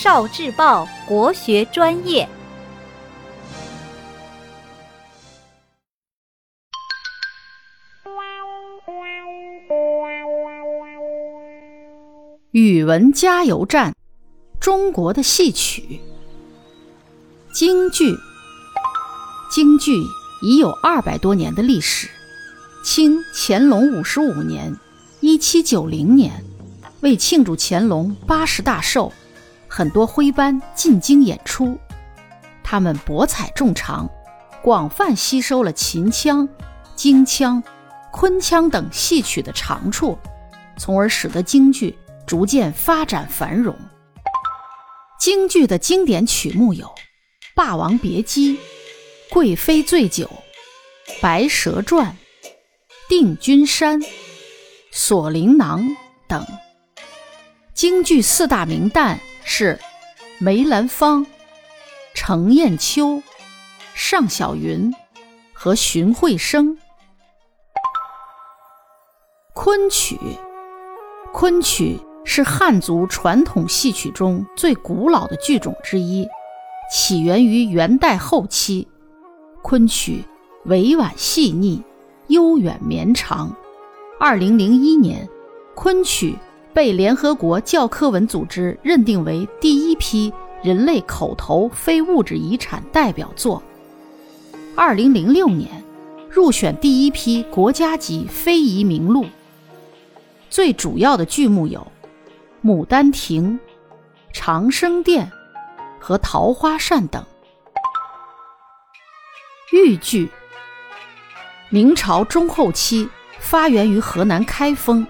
少智报国学专业。语文加油站，中国的戏曲。京剧，京剧已有二百多年的历史。清乾隆五十五年（一七九零年），为庆祝乾隆八十大寿，很多徽班进京演出。他们博采众长，广泛吸收了秦腔、京腔、昆腔等戏曲的长处，从而使得京剧。逐渐发展繁荣。京剧的经典曲目有《霸王别姬》《贵妃醉酒》《白蛇传》《定军山》《锁麟囊》等。京剧四大名旦是梅兰芳、程砚秋、尚小云和荀慧生。昆曲，昆曲。是汉族传统戏曲中最古老的剧种之一，起源于元代后期。昆曲委婉细腻，悠远绵长。二零零一年，昆曲被联合国教科文组织认定为第一批人类口头非物质遗产代表作。二零零六年，入选第一批国家级非遗名录。最主要的剧目有。《牡丹亭》《长生殿》和《桃花扇》等豫剧，明朝中后期发源于河南开封，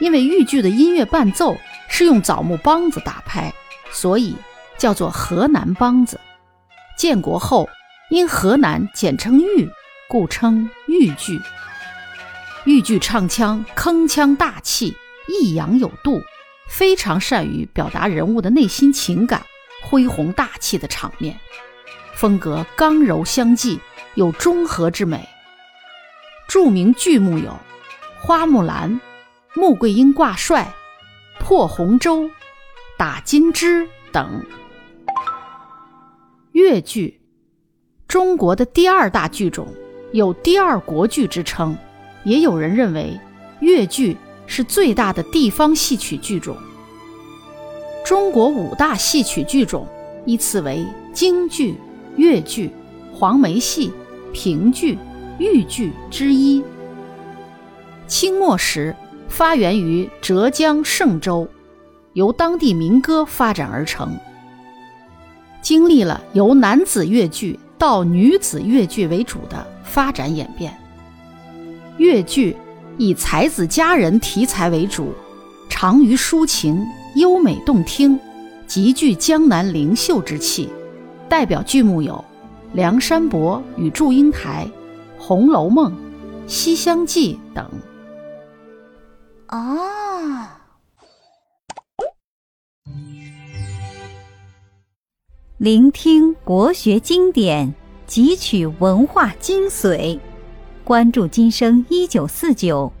因为豫剧的音乐伴奏是用枣木梆子打拍，所以叫做河南梆子。建国后因河南简称豫，故称豫剧。豫剧唱腔铿锵大气，抑扬有度。非常善于表达人物的内心情感，恢宏大气的场面，风格刚柔相济，有中和之美。著名剧目有《花木兰》《穆桂英挂帅》《破红州》《打金枝》等。越剧，中国的第二大剧种，有“第二国剧”之称，也有人认为越剧。是最大的地方戏曲剧种。中国五大戏曲剧种依次为京剧、越剧、黄梅戏、评剧、豫剧之一。清末时发源于浙江嵊州，由当地民歌发展而成，经历了由男子越剧到女子越剧为主的发展演变。越剧。以才子佳人题材为主，长于抒情，优美动听，极具江南灵秀之气。代表剧目有《梁山伯与祝英台》《红楼梦》《西厢记》等。啊！聆听国学经典，汲取文化精髓。关注今生一九四九。